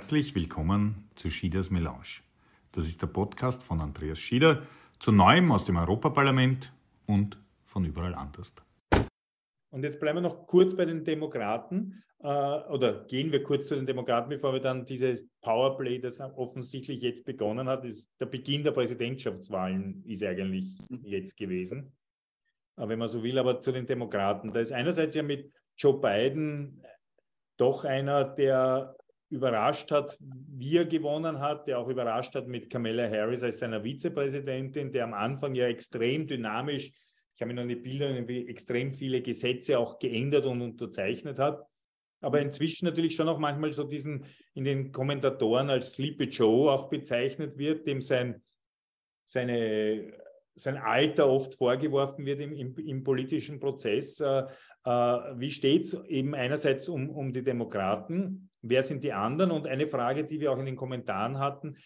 Herzlich willkommen zu Schieders Melange. Das ist der Podcast von Andreas Schieder zu Neuem aus dem Europaparlament und von überall anders. Und jetzt bleiben wir noch kurz bei den Demokraten äh, oder gehen wir kurz zu den Demokraten, bevor wir dann dieses Powerplay, das offensichtlich jetzt begonnen hat, ist der Beginn der Präsidentschaftswahlen ist eigentlich jetzt gewesen, äh, wenn man so will, aber zu den Demokraten. Da ist einerseits ja mit Joe Biden doch einer, der überrascht hat, wie er gewonnen hat, der auch überrascht hat mit Kamala Harris als seiner Vizepräsidentin, der am Anfang ja extrem dynamisch, ich habe mir noch eine Bilder, extrem viele Gesetze auch geändert und unterzeichnet hat. Aber inzwischen natürlich schon auch manchmal so diesen in den Kommentatoren als Sleepy Joe auch bezeichnet wird, dem sein, seine, sein Alter oft vorgeworfen wird im, im, im politischen Prozess. Äh, äh, wie steht es eben einerseits um, um die Demokraten, Wer sind die anderen? Und eine Frage, die wir auch in den Kommentaren hatten,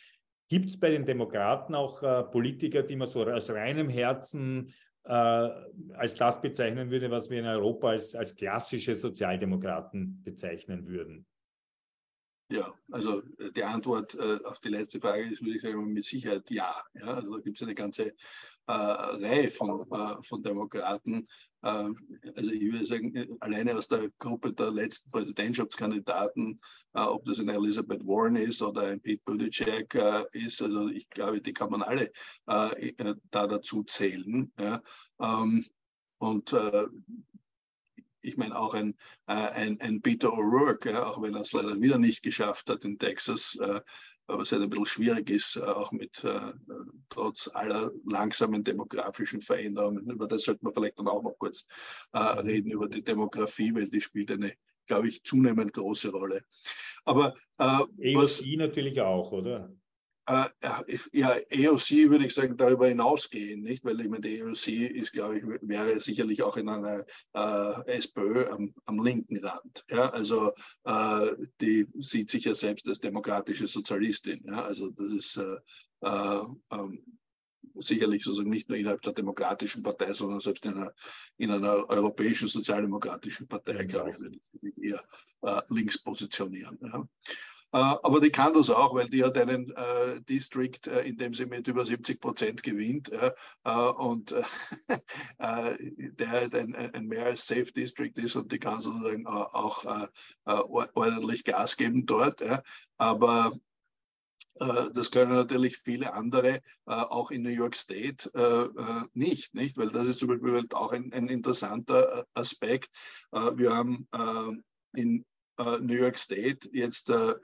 gibt es bei den Demokraten auch äh, Politiker, die man so aus reinem Herzen äh, als das bezeichnen würde, was wir in Europa als, als klassische Sozialdemokraten bezeichnen würden? Ja, also äh, die Antwort äh, auf die letzte Frage ist, würde ich sagen, mit Sicherheit ja. ja also da gibt es eine ganze äh, Reihe von, äh, von Demokraten. Äh, also ich würde sagen, äh, alleine aus der Gruppe der letzten Präsidentschaftskandidaten, ob das eine Elizabeth Warren ist oder ein Pete Buttigieg ist, also ich glaube, die kann man alle da dazu zählen. Ja. Ähm, und ich meine auch ein, äh, ein, ein Peter O'Rourke, ja, auch wenn er es leider wieder nicht geschafft hat in Texas, äh, es halt ein bisschen schwierig ist, äh, auch mit äh, trotz aller langsamen demografischen Veränderungen. Über das sollten wir vielleicht dann auch noch kurz äh, reden, über die Demografie, weil die spielt eine, glaube ich, zunehmend große Rolle. Aber äh, was, natürlich auch, oder? Äh, ja, EOC würde ich sagen, darüber hinausgehen, nicht? Weil ich meine, die EOC ist, glaube ich, wäre sicherlich auch in einer äh, SPÖ am, am, linken Rand. Ja? Also äh, die sieht sich ja selbst als demokratische Sozialistin. Ja? Also das ist äh, äh ähm, sicherlich sozusagen nicht nur innerhalb der Demokratischen Partei, sondern selbst in einer, in einer europäischen sozialdemokratischen Partei, glaube ich, würde ich sich eher links positionieren. Ja? Äh, aber die kann das auch, weil die hat einen äh, District, äh, in dem sie mit über 70 Prozent gewinnt äh, äh und äh, der halt ein, ein, mehr als Safe District ist und die kann sozusagen auch ordentlich Gas geben dort. Aber das können natürlich viele andere auch in New York State nicht, nicht, weil das ist zum Beispiel halt auch ein, ein interessanter Aspekt. wir haben in New York State jetzt äh,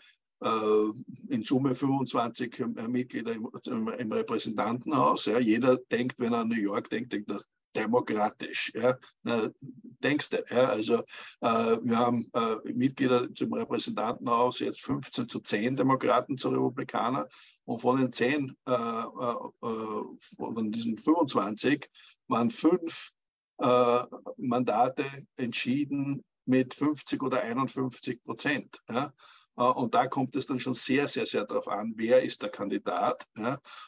in Summe 25 äh, Mitglieder im, im Repräsentantenhaus. Ja. Jeder denkt, wenn er an New York denkt, denkt er demokratisch. Ja. Na, denkst du, ja. Also äh, wir haben äh, Mitglieder zum Repräsentantenhaus, jetzt 15 zu 10 Demokraten zu Republikaner. Und von den 10, äh, äh, von diesen 25 waren fünf Mandate entschieden mit 50 oder 51 Prozent. Ja. Äh, und da kommt es dann schon sehr, sehr, sehr darauf an, wer ist der Kandidat.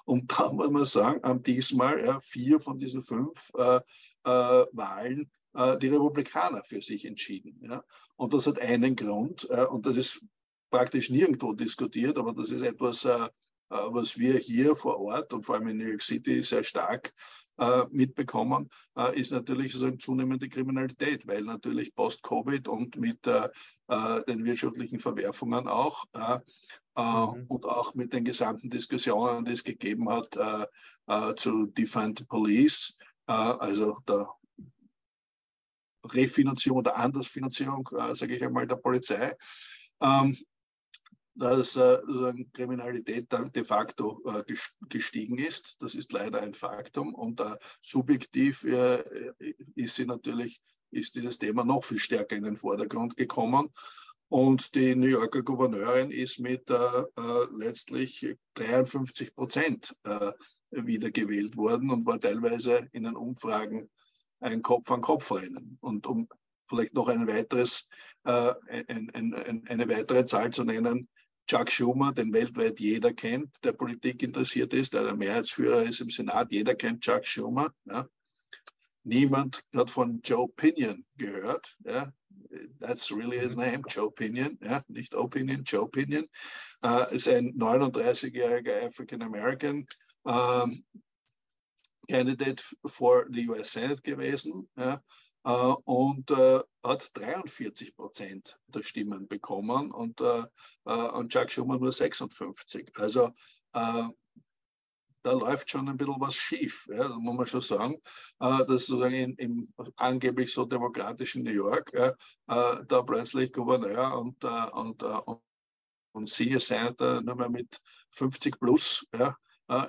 Und da muss man sagen, haben diesmal vier von diesen fünf äh, äh, Wahlen die Republikaner für sich entschieden. Und das hat einen Grund, und das ist praktisch nirgendwo diskutiert, aber das ist etwas, was wir hier vor Ort und vor allem in New York City sehr stark äh, mitbekommen, äh, ist natürlich sozusagen zunehmende Kriminalität, weil natürlich post-Covid und mit äh, äh den wirtschaftlichen Verwerfungen auch äh, äh, mhm. und auch mit den gesamten Diskussionen, die es gegeben hat zu Defund the Police, also der Refinanzierung oder Andersfinanzierung, sage ich einmal, der Polizei. Ähm, dass äh, Kriminalität de facto äh, gestiegen ist. Das ist leider ein Faktum. Und äh, subjektiv äh, ist sie natürlich, ist dieses Thema noch viel stärker in den Vordergrund gekommen. Und die New Yorker Gouverneurin ist mit äh, äh, letztlich 53 Prozent wiedergewählt worden und war teilweise in den Umfragen ein Kopf-an-Kopf-Rennen. Und um vielleicht noch ein weiteres, äh, ein, ein, ein, eine weitere Zahl zu nennen, Chuck Schumer, den weltweit jeder kennt, der Politik interessiert ist, der der Mehrheitsführer ist im Senat. Jeder kennt Chuck Schumer. Ja. Niemand hat von Joe Pinion gehört, ja, that's really his name, Joe Pinion, ja, nicht Opinion, Joe Pinion, äh, ist ein 39-jähriger African American ähm, Candidate for the US Senate gewesen. Ja, und uh, hat 43 Prozent der Stimmen bekommen und, uh, und Chuck Schumann nur 56. Also da läuft schon ein bisschen was schief, ja, muss man schon sagen, äh, dass sozusagen in, im angeblich so demokratischen New York äh, da plötzlich Gouverneur und, äh, und, und, und Senior Senator nur mehr mit 50 plus ja,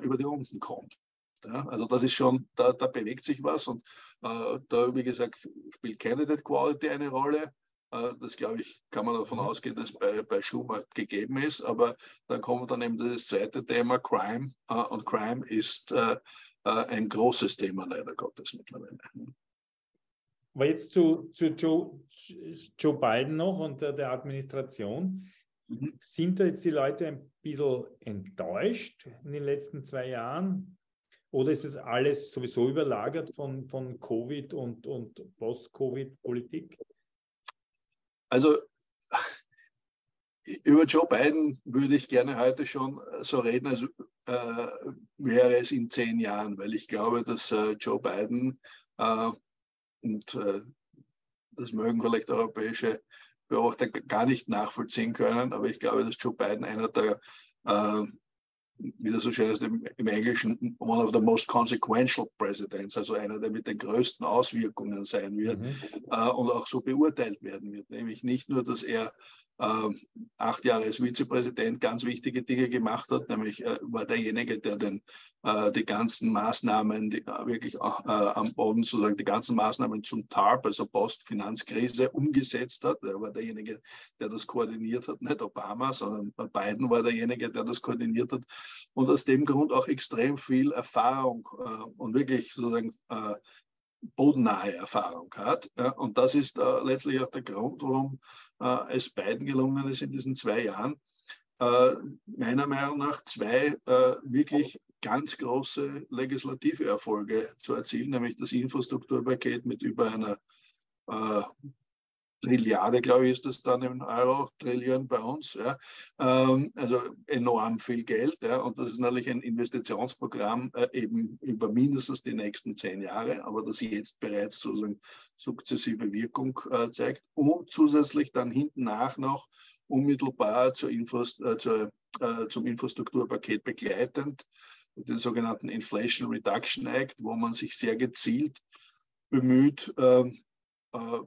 über die Runden kommt. Ja, also das ist schon, da, da bewegt sich was und äh, da, wie gesagt, spielt Candidate Quality eine Rolle. Äh, das glaube ich, kann man davon mhm. ausgehen, dass bei, bei Schumer gegeben ist. Aber dann kommt dann eben das zweite Thema Crime. Äh, und Crime ist äh, ein großes Thema leider Gottes mittlerweile. Aber jetzt zu, zu Joe, Joe Biden noch und der, der Administration. Mhm. Sind da jetzt die Leute ein bisschen enttäuscht in den letzten zwei Jahren? Oder ist es alles sowieso überlagert von, von Covid und, und Post-Covid-Politik? Also über Joe Biden würde ich gerne heute schon so reden, als äh, wäre es in zehn Jahren, weil ich glaube, dass äh, Joe Biden äh, und äh, das mögen vielleicht europäische Beobachter gar nicht nachvollziehen können, aber ich glaube, dass Joe Biden einer der äh, wie das so schön ist im, im, Englischen, one of the most consequential presidents, also einer, der mit den größten Auswirkungen sein wird mhm. äh, und auch so beurteilt werden wird. Nämlich nicht nur, dass er äh, acht Jahre als Vizepräsident ganz wichtige Dinge gemacht hat, nämlich äh, war derjenige, der den, äh, die ganzen Maßnahmen, die äh, wirklich äh, am Boden sozusagen die ganzen Maßnahmen zum TARP, also Postfinanzkrise, umgesetzt hat. Er war derjenige, der das koordiniert hat, nicht Obama, sondern Biden war derjenige, der das koordiniert hat und aus dem Grund auch extrem viel Erfahrung äh, und wirklich sozusagen bodennahe Erfahrung hat. Ja, und das ist äh, letztlich auch der Grund, warum äh, es beiden gelungen ist in diesen zwei Jahren, äh, meiner Meinung nach zwei äh, wirklich ganz große legislative Erfolge zu erzielen, nämlich das Infrastrukturpaket mit über einer äh, Trilliarde, glaube ich, ist das dann im Euro, Trillion bei uns. Ja. Ähm, also enorm viel Geld. Ja. Und das ist natürlich ein Investitionsprogramm äh, eben über mindestens die nächsten zehn Jahre, aber das jetzt bereits sozusagen sukzessive Wirkung äh, zeigt. Und zusätzlich dann hinten nach noch unmittelbar zur Infrast äh, zur, äh, zum Infrastrukturpaket begleitend, den sogenannten Inflation Reduction Act, wo man sich sehr gezielt bemüht, ähm, äh,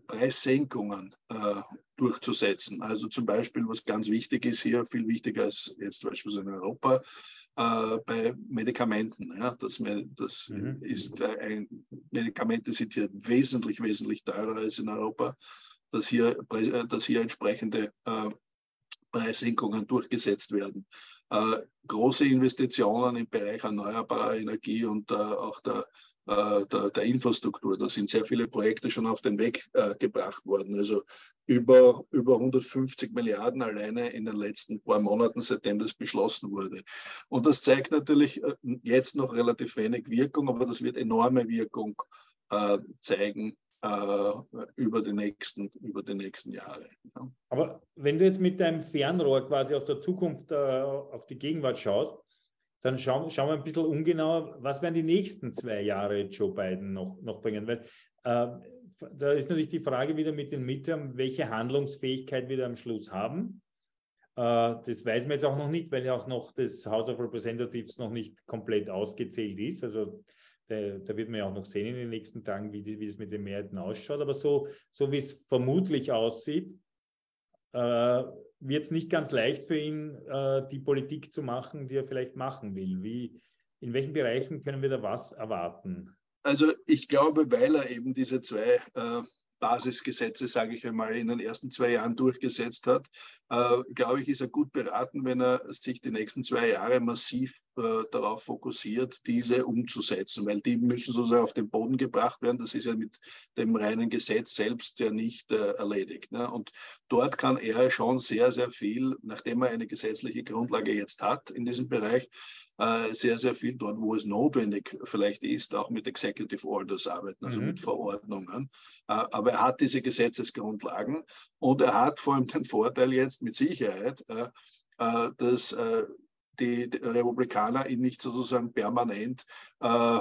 Preissenkungen äh, durchzusetzen. Also zum Beispiel, was ganz wichtig ist hier, viel wichtiger als jetzt beispielsweise in Europa, äh, bei Medikamenten. Ja, das, das mhm. ist ein, Medikamente sind hier wesentlich, wesentlich teurer als in Europa, dass hier, dass hier entsprechende äh, Preissenkungen durchgesetzt werden. Äh, große Investitionen im Bereich erneuerbarer Energie und äh, auch der äh, der, der, Infrastruktur. Da sind sehr viele Projekte schon auf den Weg äh, gebracht worden. Also über, über 150 Milliarden alleine in den letzten paar Monaten, seitdem das beschlossen wurde. Und das zeigt natürlich äh, jetzt noch relativ wenig Wirkung, aber das wird enorme Wirkung äh, zeigen äh, über die nächsten, über die nächsten Jahre. Ja. Aber wenn du jetzt mit deinem Fernrohr quasi aus der Zukunft auf die Gegenwart schaust, dann schauen, schauen wir ein bisschen ungenauer, was werden die nächsten zwei Jahre Joe Biden noch, noch bringen. Weil äh, da ist natürlich die Frage wieder mit den Midterm, welche Handlungsfähigkeit wir am Schluss haben. Äh, das weiß man jetzt auch noch nicht, weil ja auch noch das House of Representatives noch nicht komplett ausgezählt ist. Also da, da wird man ja auch noch sehen in den nächsten Tagen, wie, die, wie das mit den Mehrheiten ausschaut. Aber so, so wie es vermutlich aussieht, wird es nicht ganz leicht für ihn, äh, die Politik zu machen, die er vielleicht machen will. Wie, in welchen Bereichen können wir da was erwarten? Also ich glaube, weil er eben diese zwei äh, Basisgesetze, sage ich einmal, in den ersten zwei Jahren durchgesetzt hat, äh, glaube ich, ist er gut beraten, wenn er sich die nächsten zwei Jahre massiv äh, darauf fokussiert, diese umzusetzen, weil die müssen sozusagen auf den Boden gebracht werden. Das ist ja mit dem reinen Gesetz selbst ja nicht äh, erledigt. Ne? Und dort kann er schon sehr, sehr viel, nachdem er eine gesetzliche Grundlage jetzt hat in diesem Bereich, äh, sehr, sehr viel dort, wo es notwendig vielleicht ist, auch mit Executive Orders arbeiten, also mhm. mit Verordnungen. Äh, aber er hat diese Gesetzesgrundlagen und er hat vor allem den Vorteil jetzt mit Sicherheit, äh, dass die Republikaner ihn nicht sozusagen permanent äh,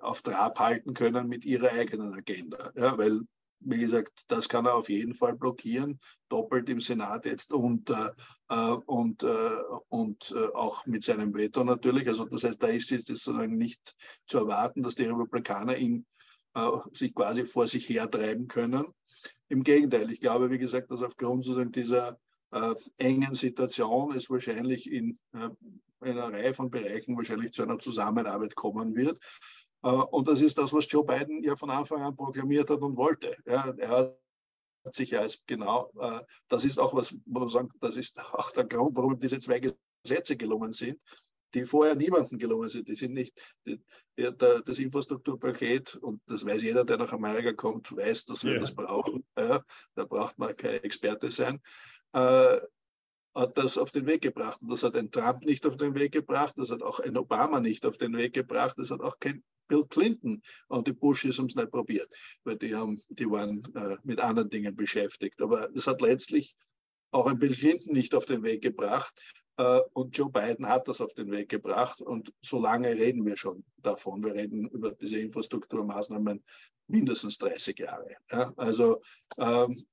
auf Trab halten können mit ihrer eigenen Agenda. Ja, weil, wie gesagt, das kann er auf jeden Fall blockieren, doppelt im Senat jetzt und, äh, äh und, äh, und äh, auch mit seinem Veto natürlich. Also das heißt, da ist es sozusagen nicht zu erwarten, dass die Republikaner ihn sich quasi vor sich hertreiben können. Im Gegenteil, ich glaube, wie gesagt, dass aufgrund sozusagen dieser äh, engen Situation es wahrscheinlich in äh, einer Reihe von Bereichen wahrscheinlich zu einer Zusammenarbeit kommen wird. Äh, und das ist das, was Joe Biden ja von Anfang an proklamiert hat und wollte. Ja, er hat sich ja als genau, äh, das ist auch was, muss man sagen, das ist auch der Grund, warum diese zwei Gesetze gelungen sind, die vorher niemandem gelungen sind. Die sind nicht, die, die, das Infrastrukturpaket, und das weiß jeder, der nach Amerika kommt, weiß, dass wir ja. das brauchen. Ja, da braucht man kein Experte sein äh, hat das auf den Weg gebracht. Und das hat ein Trump nicht auf den Weg gebracht, das hat auch ein Obama nicht auf den Weg gebracht, das hat auch kein Bill Clinton und die Bushes haben es nicht probiert, weil die, haben, die waren äh, mit anderen Dingen beschäftigt. Aber das hat letztlich auch ein Bill Clinton nicht auf den Weg gebracht. Äh, und Joe Biden hat das auf den Weg gebracht. Und so lange reden wir schon davon. Wir reden über diese Infrastrukturmaßnahmen mindestens 30 Jahre. Ja? Also ähm,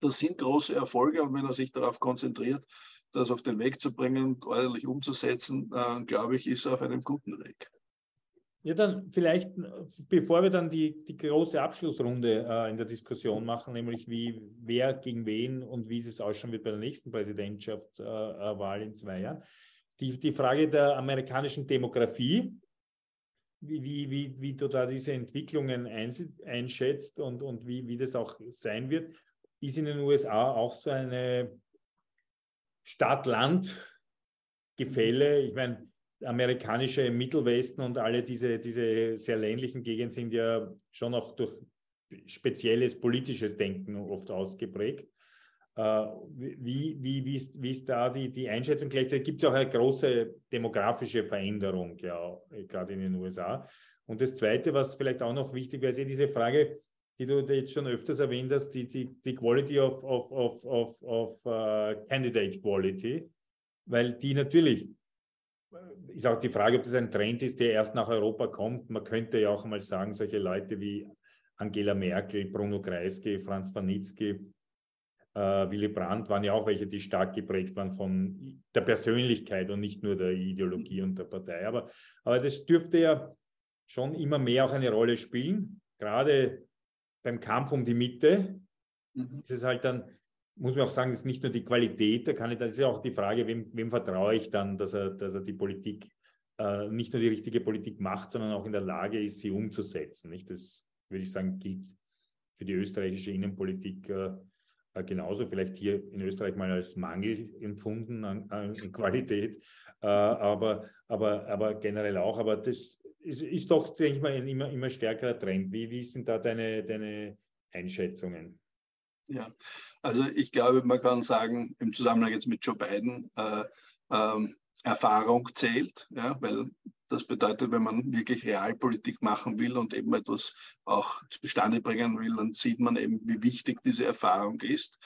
das sind große Erfolge und wenn er sich darauf konzentriert, das auf den Weg zu bringen und ordentlich umzusetzen, äh, glaube ich, ist er auf einem guten Weg. Ja, dann vielleicht, bevor wir dann die, die große Abschlussrunde äh, in der Diskussion machen, nämlich wie wer gegen wen und wie es ausschauen wird bei der nächsten Präsidentschaftswahl äh, in zwei Jahren, die, die Frage der amerikanischen Demografie, wie, wie, wie, wie du da diese Entwicklungen einschätzt und, und wie, wie das auch sein wird ist in den USA auch so eine Stadt-Land-Gefälle. Ich meine, amerikanische Mittelwesten und alle diese, diese sehr ländlichen Gegenden sind ja schon auch durch spezielles politisches Denken oft ausgeprägt. Äh, wie, wie, wie, ist, wie ist da die, die Einschätzung? Gleichzeitig gibt es auch eine große demografische Veränderung, ja, gerade in den USA. Und das Zweite, was vielleicht auch noch wichtig wäre, ist diese Frage, die du jetzt schon öfters erwähnt hast, die, die, die Quality of, of, of, of, of uh, Candidate Quality, weil die natürlich, ist auch die Frage, ob das ein Trend ist, der erst nach Europa kommt. Man könnte ja auch mal sagen, solche Leute wie Angela Merkel, Bruno Kreisky, Franz Wanitzky, äh, Willy Brandt waren ja auch welche, die stark geprägt waren von der Persönlichkeit und nicht nur der Ideologie und der Partei. Aber, aber das dürfte ja schon immer mehr auch eine Rolle spielen. Gerade beim Kampf um die Mitte mhm. ist es halt dann, muss man auch sagen, ist nicht nur die Qualität der Kandidaten, es ist ja auch die Frage, wem, wem vertraue ich dann, dass er, dass er die Politik, äh, nicht nur die richtige Politik macht, sondern auch in der Lage ist, sie umzusetzen. Nicht? Das würde ich sagen, gilt für die österreichische Innenpolitik äh, äh genauso, vielleicht hier in Österreich mal als Mangel empfunden an, an Qualität, äh, aber, aber, aber generell auch. Aber das ist, ist doch, denke ich mal, ein immer, immer stärkerer Trend. Wie, wie sind da deine, deine Einschätzungen? Ja, also ich glaube, man kann sagen, im Zusammenhang jetzt mit Joe Biden, äh, ähm, Erfahrung zählt, ja, weil das bedeutet, wenn man wirklich Realpolitik machen will und eben etwas auch zustande bringen will, dann sieht man eben, wie wichtig diese Erfahrung ist.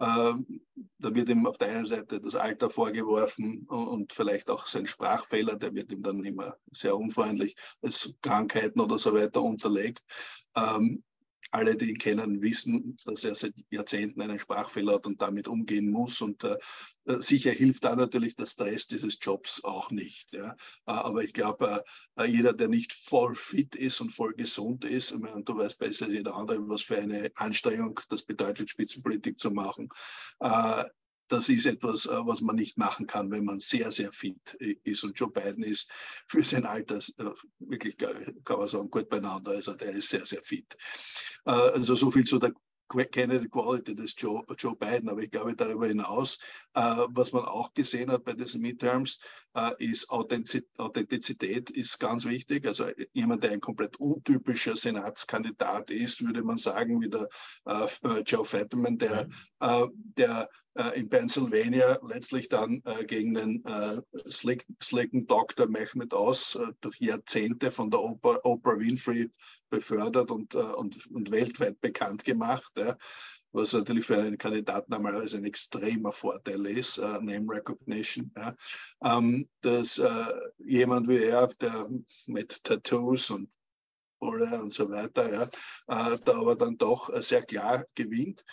Ähm, da wird ihm auf der einen Seite das Alter vorgeworfen und vielleicht auch sein Sprachfehler, der wird ihm dann immer sehr unfreundlich als Krankheiten oder so weiter unterlegt. Ähm, alle, die ihn kennen, wissen, dass er seit Jahrzehnten einen Sprachfehler hat und damit umgehen muss. Und äh, äh sicher hilft da natürlich der Stress dieses Jobs auch nicht. Ja. Äh, aber ich glaube, äh, jeder, der nicht voll fit ist und voll gesund ist, meine, du weißt besser als jeder andere, was für eine Anstrengung das bedeutet, Spitzenpolitik zu machen. Äh, das ist etwas, äh, was man nicht machen kann, wenn man sehr, sehr fit ist. Und Joe Biden ist für sein Alter äh, wirklich, kann man sagen, gut beieinander. Also der ist sehr, sehr fit. Äh, also so viel zu der kenne die Quality des Joe, Joe Biden, aber ich glaube darüber hinaus, äh, was man auch gesehen hat bei diesen Midterms, äh, ist Authentizität ist ganz wichtig. Also jemand, der ein komplett untypischer Senatskandidat ist, würde man sagen, wie der äh, Joe Fetterman, der, äh, der äh, in Pennsylvania letztlich dann äh, gegen den slick, slicken Dr. Mehmet Oz durch Jahrzehnte von der Oprah, Oprah Winfrey befördert und, und, und weltweit bekannt gemacht. Ja was natürlich für einen Kandidaten normalerweise ein extremer Vorteil ist, äh, Name Recognition. Ja. Ähm, dass äh, jemand wie er, der mit Tattoos und und so weiter, ja, äh, da aber dann doch sehr klar gewinnt.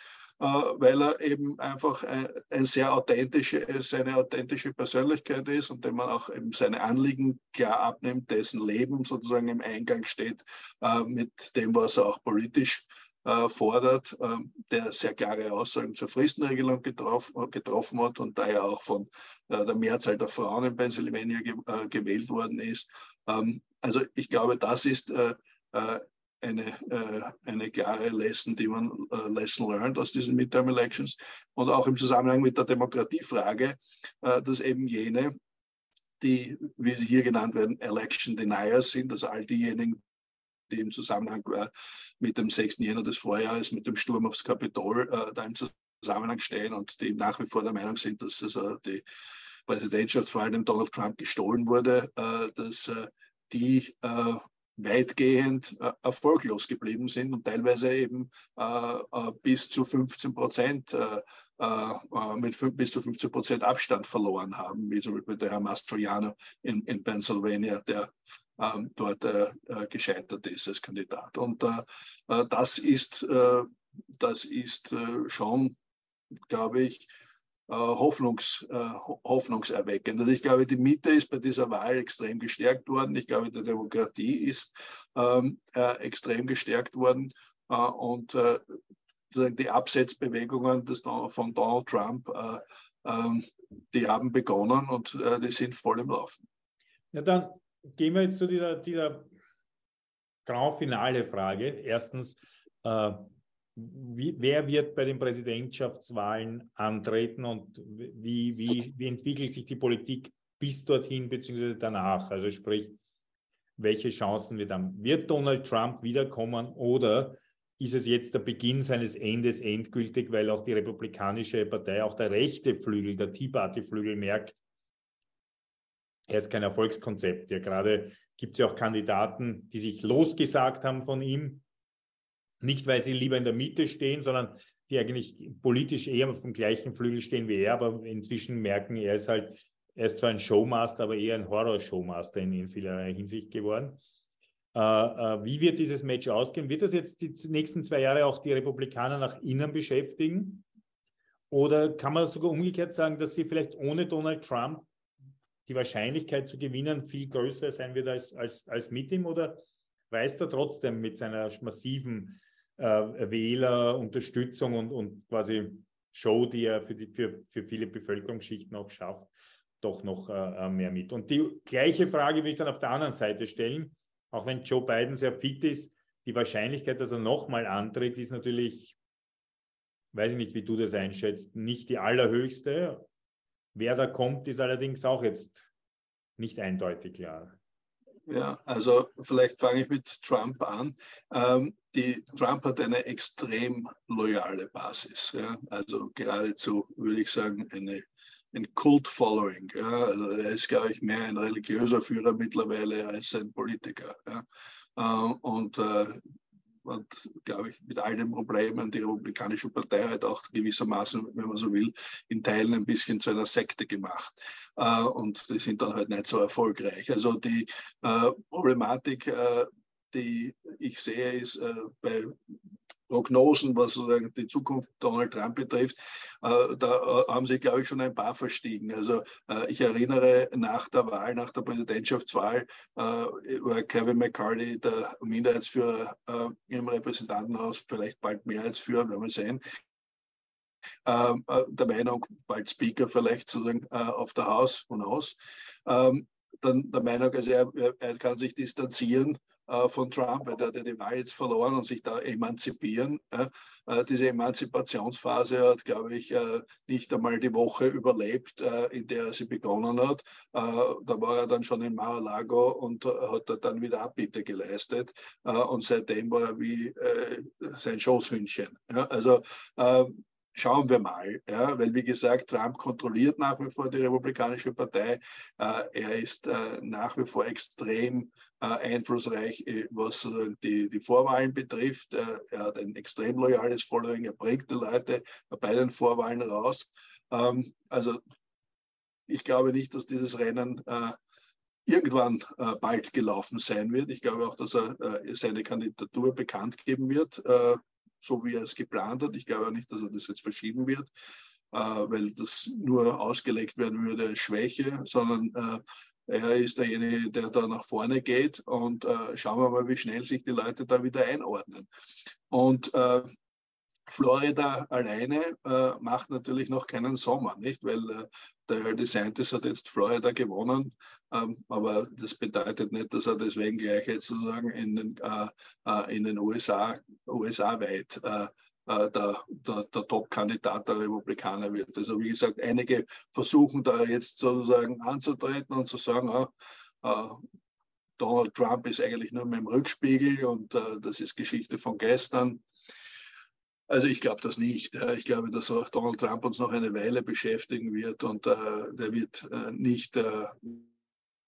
Uh, weil er eben einfach ein, ein, sehr authentische, seine authentische Persönlichkeit ist und dem man auch eben seine Anliegen klar abnimmt, dessen Leben sozusagen im Eingang steht uh, mit dem, was er auch politisch äh, fordert, äh, der sehr klare Aussagen zur Fristenregelung getroffen, getroffen hat und daher auch von äh, der Mehrzahl der Frauen in Pennsylvania ge äh, gewählt worden ist. Ähm, also ich glaube, das ist äh, äh, eine, eine klare Lesson, die man Lesson learned aus diesen Midterm Elections und auch im Zusammenhang mit der Demokratiefrage, dass eben jene, die, wie sie hier genannt werden, Election Deniers sind, also all diejenigen, die im Zusammenhang mit dem 6. Jänner des Vorjahres, mit dem Sturm aufs Kapitol, äh, da im Zusammenhang stehen und die nach wie vor der Meinung sind, dass also die Präsidentschaftswahl dem Donald Trump gestohlen wurde, äh, dass äh, die äh, weitgehend äh, erfolglos geblieben sind und teilweise eben äh, bis zu 15 Prozent mit bis zu 15 Prozent Abstand verloren haben, wie zum Beispiel der Herr Mastroianno in, in Pennsylvania, der ähm, dort äh, äh, gescheitert ist als Kandidat. Und äh, äh das ist, äh, das ist äh, schon, glaube ich, Hoffnungs, hoffnungserweckend. Also ich glaube, die Mitte ist bei dieser Wahl extrem gestärkt worden. Ich glaube, die Demokratie ist ähm, extrem gestärkt worden. und die Absetzbewegungen des, von Donald Trump, ähm, die haben begonnen und die sind voll im Laufen. Ja, dann gehen wir jetzt zu dieser, dieser Grand Finale Frage. Erstens, äh, wie, wer wird bei den Präsidentschaftswahlen antreten und wie, wie, wie entwickelt sich die Politik bis dorthin bzw. danach? Also sprich, welche Chancen wird haben? Wird Donald Trump wiederkommen oder ist es jetzt der Beginn seines Endes endgültig, weil auch die Republikanische Partei, auch der rechte Flügel, der Tea Party Flügel merkt, er ist kein Erfolgskonzept. Ja, gerade gibt es ja auch Kandidaten, die sich losgesagt haben von ihm, nicht weil sie lieber in der Mitte stehen, sondern die eigentlich politisch eher auf dem gleichen Flügel stehen wie er, aber inzwischen merken, er ist halt, er ist zwar ein Showmaster, aber eher ein Horror-Showmaster in, in vielerlei Hinsicht geworden. Äh, äh, wie wird dieses Match ausgehen? Wird das jetzt die nächsten zwei Jahre auch die Republikaner nach innen beschäftigen? Oder kann man sogar umgekehrt sagen, dass sie vielleicht ohne Donald Trump die Wahrscheinlichkeit zu gewinnen viel größer sein wird als, als, als mit ihm? Oder weiß er trotzdem mit seiner massiven äh, Wählerunterstützung und, und quasi Show, die er für, die, für, für viele Bevölkerungsschichten auch schafft, doch noch äh, äh mehr mit? Und die gleiche Frage will ich dann auf der anderen Seite stellen. Auch wenn Joe Biden sehr fit ist, die Wahrscheinlichkeit, dass er nochmal antritt, ist natürlich, weiß ich nicht, wie du das einschätzt, nicht die allerhöchste. Wer da kommt, ist allerdings auch jetzt nicht eindeutig klar. Ja, also vielleicht fange ich mit Trump an. Ähm, die, Trump hat eine extrem loyale Basis. Ja? Also geradezu, würde ich sagen, eine, ein Cult-Following. Ja? Also er ist, glaube ich, mehr ein religiöser Führer mittlerweile als ein Politiker. Ja? Äh, und äh, und glaube ich, mit all den Problemen die Republikanische Partei hat auch gewissermaßen, wenn man so will, in Teilen ein bisschen zu einer Sekte gemacht. Äh, und die sind dann halt nicht so erfolgreich. Also die Problematik, die ich sehe, ist äh, bei Prognosen, was sozusagen die Zukunft Donald Trump betrifft, äh, da äh, haben sich, glaube ich, schon ein paar verstiegen. Also äh, ich erinnere nach der Wahl, nach der Präsidentschaftswahl, äh, war Kevin McCarthy der Minderheitsführer äh, im Repräsentantenhaus, vielleicht bald Mehrheitsführer, werden wir sehen. Ähm, äh, der Meinung, bald Speaker vielleicht sozusagen auf der Haus und aus. Ähm, dann der Meinung, also er, er kann sich distanzieren äh, von Trump, weil der hat die Wahl jetzt verloren und sich da emanzipieren. Äh, diese Emanzipationsphase hat, glaube ich, äh, nicht einmal die Woche überlebt, äh, in der er sie begonnen hat. Äh, da war er dann schon in Mar-a-Lago und hat dann wieder Abbitte geleistet. und seitdem war er wie sein Schoßhündchen. Ja, also schauen wir mal, ja, weil wie gesagt, Trump kontrolliert nach wie vor die Republikanische Partei. Äh, er ist äh, nach wie vor extrem äh, einflussreich, äh, was die, die Vorwahlen betrifft. Äh, er hat ein extrem loyales Following, er bringt die Leute bei den Vorwahlen raus. Ähm, also ich glaube nicht, dass dieses Rennen äh, irgendwann bald gelaufen sein wird. Ich glaube auch, dass er seine Kandidatur bekannt geben wird so wie er es geplant hat. Ich glaube nicht, dass er das jetzt verschieben wird, äh, weil das nur ausgelegt werden würde als Schwäche, sondern äh, er ist derjenige, der da nach vorne geht und äh, schauen wir mal, wie schnell sich die Leute da wieder einordnen. Und Florida alleine äh, macht natürlich noch keinen Sommer, nicht? Weil äh, der DeSantis hat jetzt Florida gewonnen, ähm, aber das bedeutet nicht, dass er deswegen gleich jetzt sozusagen in den, äh, äh in den USA, USA weit äh, äh, der, der, der Top-Kandidat der Republikaner wird. Also wie gesagt, einige versuchen da jetzt sozusagen anzutreten und zu sagen, ah, Donald Trump ist eigentlich nur mit dem Rückspiegel und das ist Geschichte von gestern. Also ich glaube das nicht. Ich glaube, dass auch Donald Trump uns noch eine Weile beschäftigen wird und äh, der wird äh, nicht äh,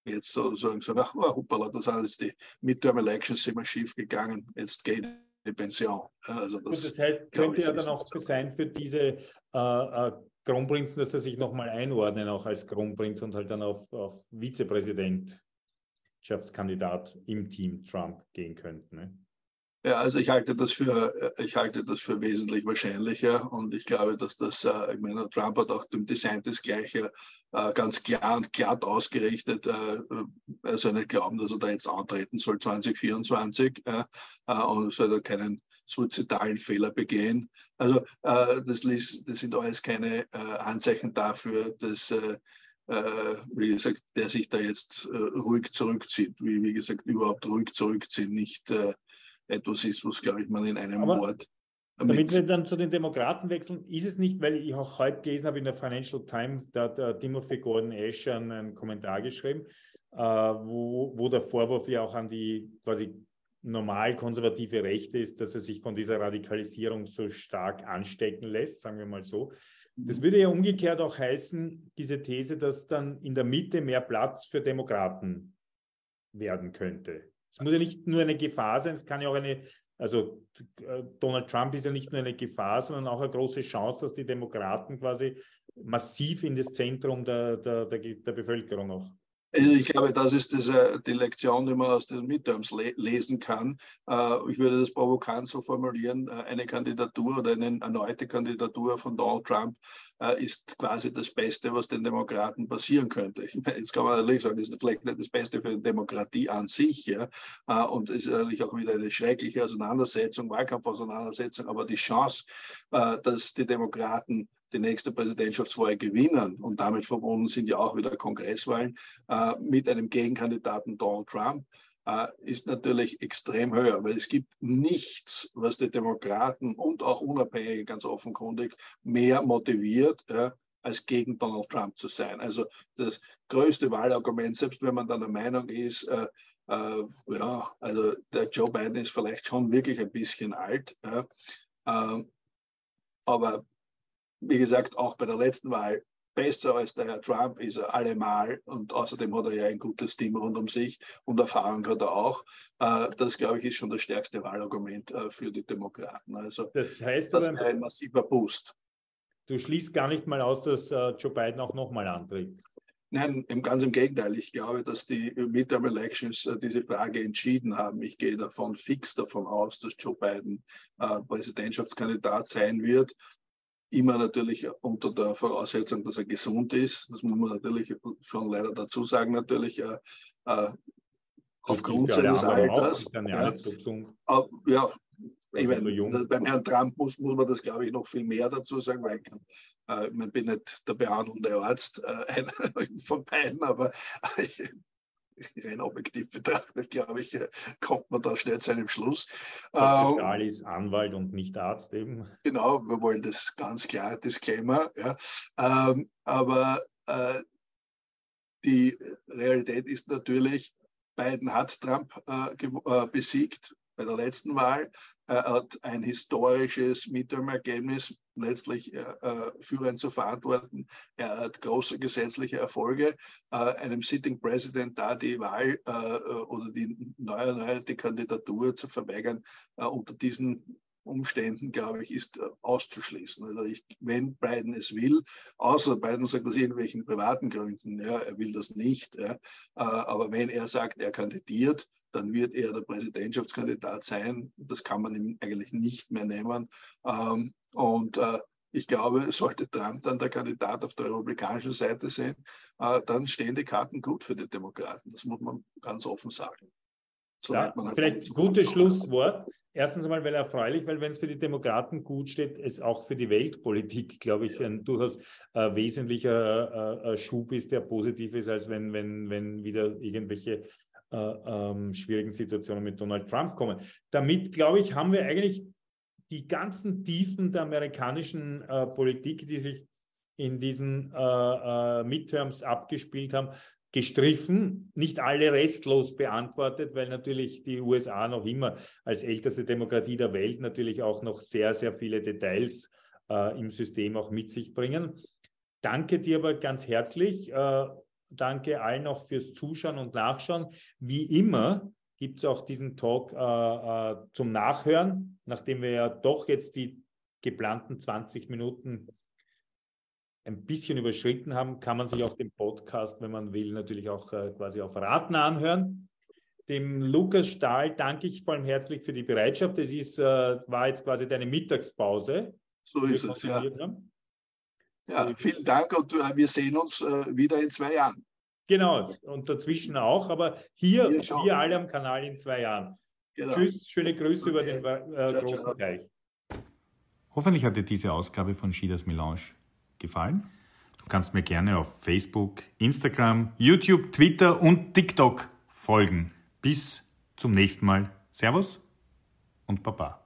jetzt sozusagen sagen, ach, oh, hoppala, das sind jetzt die Midterm Elections immer schief gegangen, jetzt geht die Pension. Also das, das heißt, könnte ja dann auch so sein für diese äh, äh, Kronprinzen, dass er sich nochmal einordnen, auch als Kronprinz und halt dann auf, auf Vizepräsidentschaftskandidat im Team Trump gehen könnten. Ne? Ja, also ich halte das für, ich halte das für wesentlich wahrscheinlicher und ich glaube, dass das, äh, ich meine, Trump hat auch dem Design das Gleiche äh, ganz klar und glatt ausgerichtet. Äh, er soll nicht glauben, dass er da jetzt antreten soll 2024 und soll da keinen suizidalen Fehler begehen. Also das, das sind alles keine Anzeichen dafür, dass wie gesagt, der sich da jetzt ruhig zurückzieht, wie, wie gesagt, überhaupt ruhig zurückziehen, nicht etwas ist, was, glaube ich, man in einem Aber Wort. Damit wir dann zu den Demokraten wechseln, ist es nicht, weil ich auch heute gelesen habe in der Financial Times, da hat der Timothy Gordon Ash einen Kommentar geschrieben, äh, wo, wo der Vorwurf ja auch an die quasi normal konservative Rechte ist, dass er sich von dieser Radikalisierung so stark anstecken lässt, sagen wir mal so. Das würde ja umgekehrt auch heißen, diese These, dass dann in der Mitte mehr Platz für Demokraten werden könnte. Es muss ja nicht nur eine Gefahr sein, es kann ja auch eine, also äh, Donald Trump ist ja nicht nur eine Gefahr, sondern auch eine große Chance, dass die Demokraten quasi massiv in das Zentrum der, der, der, der Bevölkerung auch also ich glaube, das ist das, die Lektion, die man aus den Midterms le lesen kann. Äh, ich würde das provokant so formulieren, äh, eine Kandidatur oder eine erneute Kandidatur von Donald Trump äh, ist quasi das Beste, was den Demokraten passieren könnte. Jetzt kann man natürlich sagen, das ist vielleicht nicht das Beste für die Demokratie an sich, ja, und ist natürlich auch wieder eine schreckliche Auseinandersetzung, Wahlkampfauseinandersetzung, aber die Chance, dass die Demokraten die nächste Präsidentschaftswahl gewinnen und damit verbunden sind ja auch wieder Kongresswahlen äh, mit einem Gegenkandidaten Donald Trump, äh, ist natürlich extrem höher, weil es gibt nichts, was die Demokraten und auch Unabhängige ganz offenkundig mehr motiviert, ja, als gegen Donald Trump zu sein. Also das größte Wahlargument, selbst wenn man dann der Meinung ist, äh, äh, ja, also der Joe Biden ist vielleicht schon wirklich ein bisschen alt, äh, aber wie gesagt, auch bei der letzten Wahl besser als der Herr Trump ist er allemal und außerdem hat er ja ein gutes Team rund um sich und Erfahrung hat er auch. Äh, das, glaube ich, ist schon das stärkste Wahlargument äh, für die Demokraten. Also das heißt das aber, ein massiver Boost. Du schließt gar nicht mal aus, dass äh, Joe Biden auch nochmal antritt. Nein, ganz im Gegenteil. Ich glaube, dass die Midterm Elections diese Frage entschieden haben. Ich gehe davon fix davon aus, dass Joe Biden Präsidentschaftskandidat sein wird immer natürlich unter der Voraussetzung, dass er gesund ist. Das muss man natürlich schon leider dazu sagen, natürlich äh, äh, aufgrund seines Alters. Ja, ja, ich meine, beim Herrn Trump muss, muss man das, glaube ich, noch viel mehr dazu sagen, weil äh, ich bin nicht der behandelnde Arzt äh, von beiden, aber ich, rein objektiv betrachtet, glaube ich, kommt man da schnell zu einem Schluss. Dr. Stahl ist Anwalt und nicht Arzt eben. Genau, wir wollen das ganz klar, Disclaimer. Ja. Ähm, aber äh, die Realität ist natürlich, Biden hat Trump äh, äh, besiegt bei der letzten Wahl. Er hat ein historisches Midterm-Ergebnis letztlich äh, äh führend zu verantworten. Er hat große gesetzliche Erfolge. Äh, einem Sitting President da die Wahl äh, oder die neu erneuerte Kandidatur zu verweigern unter diesen Umständen, glaube ich, ist äh, auszuschließen. Also ich, wenn Biden es will, außer Biden sagt aus irgendwelchen privaten Gründen, ja, er will das nicht, ja, äh, aber wenn er sagt, er kandidiert, dann wird er der Präsidentschaftskandidat sein. Das kann man ihm eigentlich nicht mehr nehmen. Ähm, und äh, ich glaube, sollte Trump dann der Kandidat auf der republikanischen Seite sein, dann stehen die Karten gut für die Demokraten. Das muss man ganz offen sagen. Ja, vielleicht ein gutes Schlusswort. Erstens einmal, weil erfreulich, weil wenn es für die Demokraten gut steht, es auch für die Weltpolitik, glaube ich, ein durchaus äh, wesentlicher äh, äh, Schub ist, der positiv ist, als wenn, wenn, wenn wieder irgendwelche äh, ähm, schwierigen Situationen mit Donald Trump kommen. Damit, glaube ich, haben wir eigentlich die ganzen Tiefen der amerikanischen äh, Politik, die sich in diesen äh, Midterms abgespielt haben, gestriffen, nicht alle restlos beantwortet, weil natürlich die USA noch immer als älteste Demokratie der Welt natürlich auch noch sehr, sehr viele Details äh, im System auch mit sich bringen. Danke dir aber ganz herzlich. Äh, danke allen noch fürs Zuschauen und Nachschauen. Wie immer gibt es auch diesen Talk äh, äh, zum Nachhören, nachdem wir ja doch jetzt die geplanten 20 Minuten ein bisschen überschritten haben, kann man sich auch den Podcast, wenn man will, natürlich auch äh, quasi auf Raten anhören. Dem Lukas Stahl danke ich vor allem herzlich für die Bereitschaft. Es ist, äh, war jetzt quasi deine Mittagspause. So ist es, ja. Ja, vielen Dank und äh, wir sehen uns äh, wieder in zwei Jahren. Genau, und dazwischen auch, aber hier, hier, hier alle am Kanal in zwei Jahren. Genau. Tschüss, schöne Grüße okay. über den äh, ciao, großen ciao. Teich. Hoffentlich hat dir diese Ausgabe von Schieders Melange gefallen. Du kannst mir gerne auf Facebook, Instagram, YouTube, Twitter und TikTok folgen. Bis zum nächsten Mal. Servus und Baba.